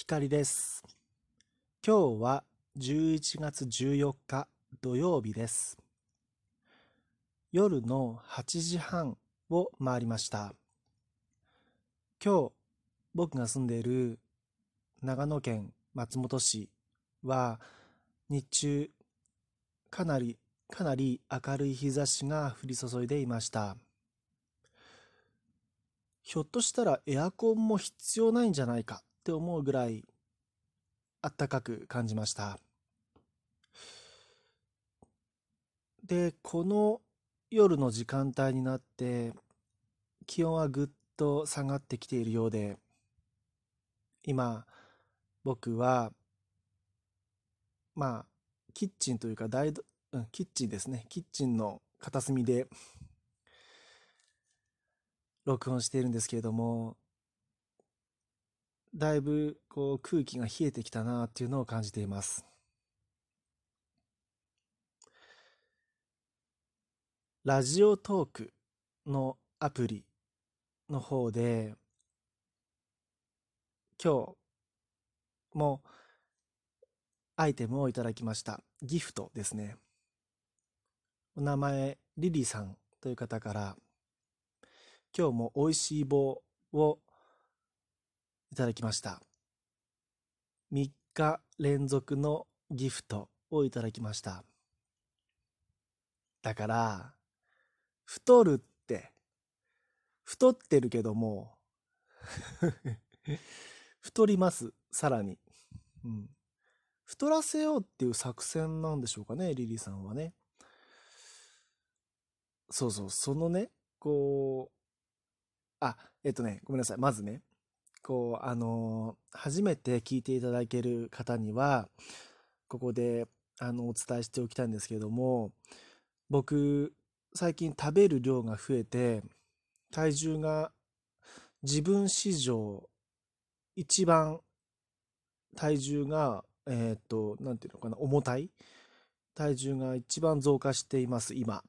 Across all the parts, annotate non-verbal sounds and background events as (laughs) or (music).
光です。今日は11月14日土曜日です。夜の8時半を回りました。今日僕が住んでいる長野県松本市は日中かなりかなり明るい日差しが降り注いでいました。ひょっとしたらエアコンも必要ないんじゃないかって思うぐらいあったかく感じました。で、この夜の時間帯になって気温はぐっと下がってきているようで、今僕はまあキッチンというか大、うん、キッチンですね。キッチンの片隅で録音しているんですけれども、だいぶこう空気が冷えてきたなっていうのを感じています。ラジオトークのアプリの方で今日もアイテムをいただきました。ギフトですね。お名前リリーさんという方から今日も美味しい棒をいただきました。3日連続のギフトをいただきました。だから、太るって、太ってるけども (laughs) 太ります、さらに。うん。太らせようっていう作戦なんでしょうかね、リリーさんはね。そうそう、そのね、こう、あ、えっとね、ごめんなさい。まずね、こう、あの、初めて聞いていただける方には、ここで、あの、お伝えしておきたいんですけれども、僕、最近食べる量が増えて、体重が自分史上一番体重が、えっ、と、なんていうのかな、重たい？体重が一番増加しています、今。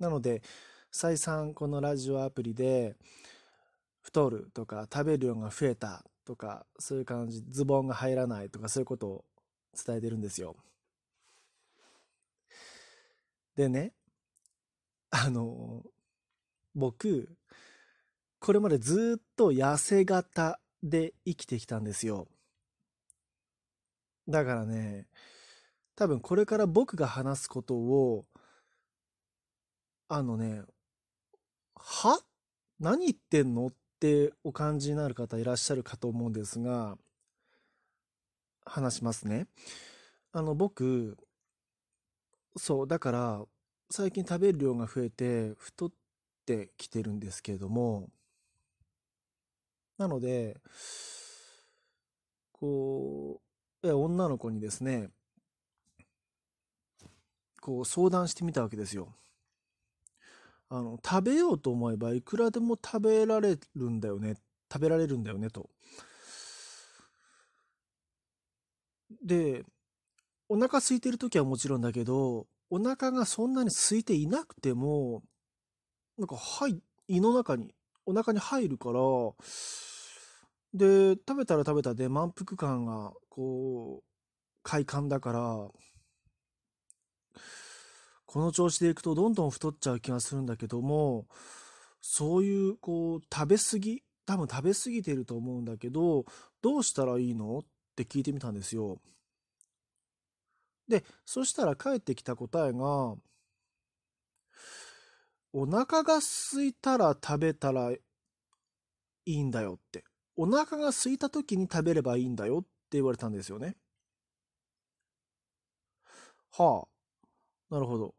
なので、再三このラジオアプリで、太るとか食べる量が増えたとかそういう感じズボンが入らないとかそういうことを伝えてるんですよ。でねあの僕これまでずっと痩せ型で生きてきたんですよ。だからね多分これから僕が話すことをあのねは？何言ってんの？っってお感じになる方いらっしゃるかと思うんですが、話しますね。あの、僕、そう、だから、最近食べる量が増えて、太ってきてるんですけれども、なので、こう、女の子にですね、こう相談してみたわけですよ。あの、食べようと思えばいくらでも食べられるんだよね。食べられるんだよね、と。で、お腹空いてる時はもちろんだけど、お腹がそんなに空いていなくても、なんか、はい、胃の中に、お腹に入るから、で、食べたら食べたで満腹感が、こう、快感だから、この調子でいくとどんどん太っちゃう気がするんだけども、そういうこう食べ過ぎ、多分食べ過ぎてると思うんだけど、どうしたらいいの？って聞いてみたんですよ。で、そしたら返ってきた答えが、お腹が空いたら食べたらいいんだよって。お腹が空いた時に食べればいいんだよって言われたんですよね。はあ、なるほど。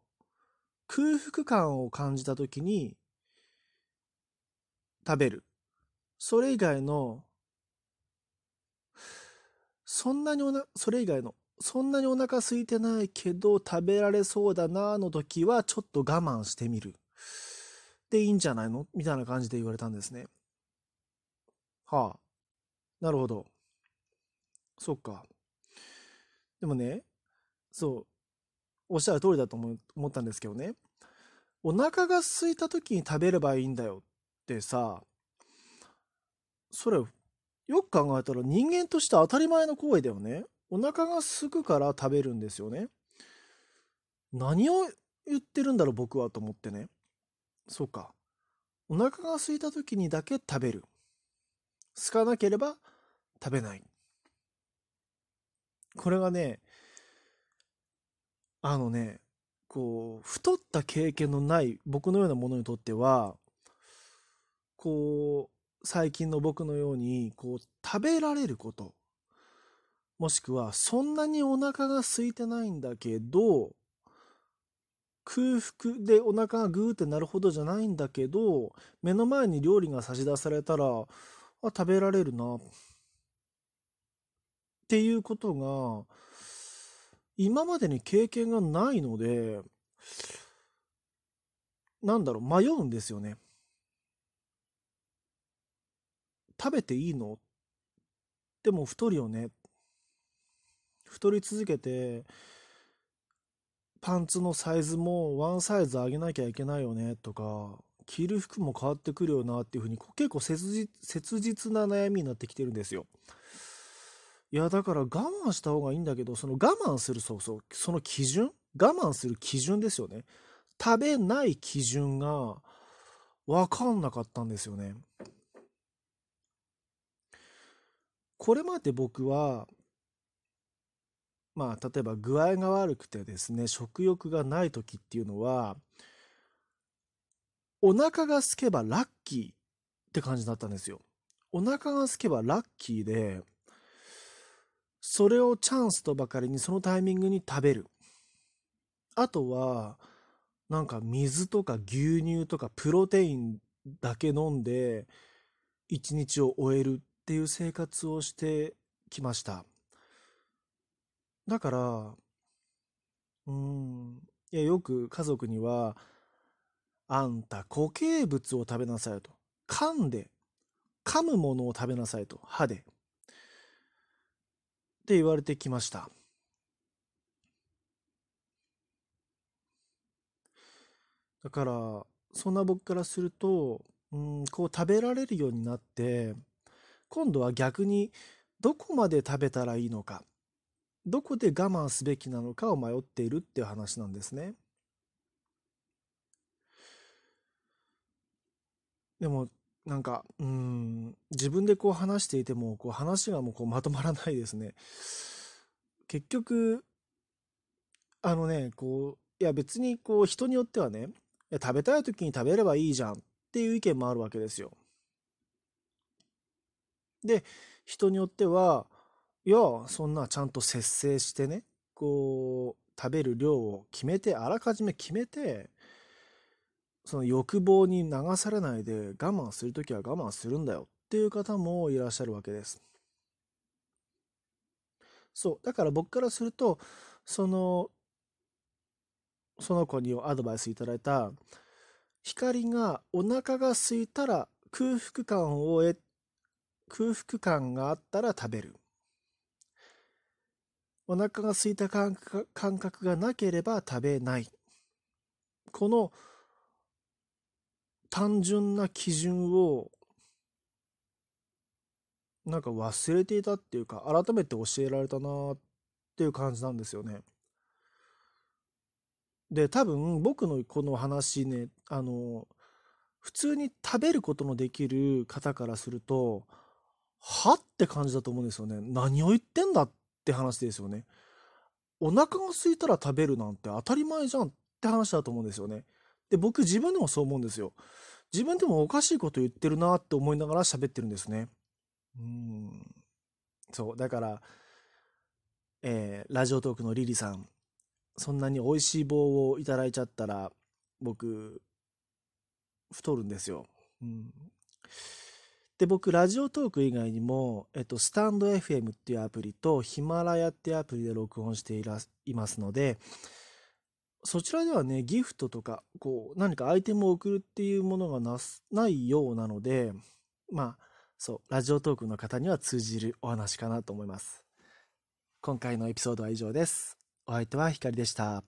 空腹感を感じた時に食べる。それ以外の、そんなにおな、それ以外の、そんなにお腹空いてないけど食べられそうだなの時はちょっと我慢してみる。でいいんじゃないの？みたいな感じで言われたんですね。はあ。なるほど。そっか。でもね、そう、おっしゃる通りだと思思ったんですけどね。お腹が空いた時に食べればいいんだよってさ、それ、よく考えたら人間として当たり前の行為だよね。お腹が空くから食べるんですよね。何を言ってるんだろう僕はと思ってね。そうか。お腹が空いた時にだけ食べる。空かなければ食べない。これがね、あのね、こう、太った経験のない僕のようなものにとっては、こう、最近の僕のように、こう、食べられること、もしくは、そんなにお腹が空いてないんだけど、空腹でお腹がグーってなるほどじゃないんだけど、目の前に料理が差し出されたら、あ、食べられるな。っていうことが、今までに経験がないので、なんだろう、迷うんですよね。食べていいの？でも太るよね。太り続けて、パンツのサイズもワンサイズ上げなきゃいけないよねとか、着る服も変わってくるよなっていうふうに結構切実な悩みになってきてるんですよ。いやだから我慢した方がいいんだけどその我慢するそうそうその基準？我慢する基準ですよね。食べない基準が分かんなかったんですよね。これまで僕はまあ、例えば具合が悪くてですね、食欲がない時っていうのは、お腹が空けばラッキーって感じだったんですよ。お腹が空けばラッキーで、それをチャンスとばかりにそのタイミングに食べる。あとは、なんか水とか牛乳とかプロテインだけ飲んで一日を終えるっていう生活をしてきました。だから、うん、いや、よく家族には、あんた固形物を食べなさいと。噛んで、噛むものを食べなさいと。歯で。って言われてきました。だから、そんな僕からすると、うん、こう食べられるようになって、今度は逆にどこまで食べたらいいのか。どこで我慢すべきなのかを迷っているっていう話なんですね。でもなんかうん自分でこう話していてもこう話がもうこうまとまらないですね。結局あのねこういや別にこう人によってはね食べたい時に食べればいいじゃんっていう意見もあるわけですよ。で人によってはいや、そんなちゃんと節制してね、こう、食べる量を決めて、あらかじめ決めて、その欲望に流されないで我慢するときは我慢するんだよっていう方もいらっしゃるわけです。そう。だから僕からすると、その、その子にアドバイスいただいた、光がお腹が空いたら空腹感を得、空腹感があったら食べる。お腹が空いた感覚がなければ食べない。この単純な基準をなんか忘れていたっていうか改めて教えられたなっていう感じなんですよね。で多分僕のこの話ねあの普通に食べることのできる方からするとはって感じだと思うんですよね。何を言ってんだって話ですよね。お腹が空いたら食べるなんて当たり前じゃんって話だと思うんですよね。で、僕自分でもそう思うんですよ。自分でもおかしいこと言ってるなって思いながら喋ってるんですね。うん。そう。だから、えー、ラジオトークのリリさん、そんなに美味しい棒をいただいちゃったら、僕、太るんですよ。うん。で、僕、ラジオトーク以外にも、えっと、スタンド FM っていうアプリと、ヒマラヤっていうアプリで録音していらいますので、そちらではね、ギフトとか、こう、何かアイテムを送るっていうものがなすないようなので、まあ、そう、ラジオトークの方には通じるお話かなと思います。今回のエピソードは以上です。お相手はひかりでした。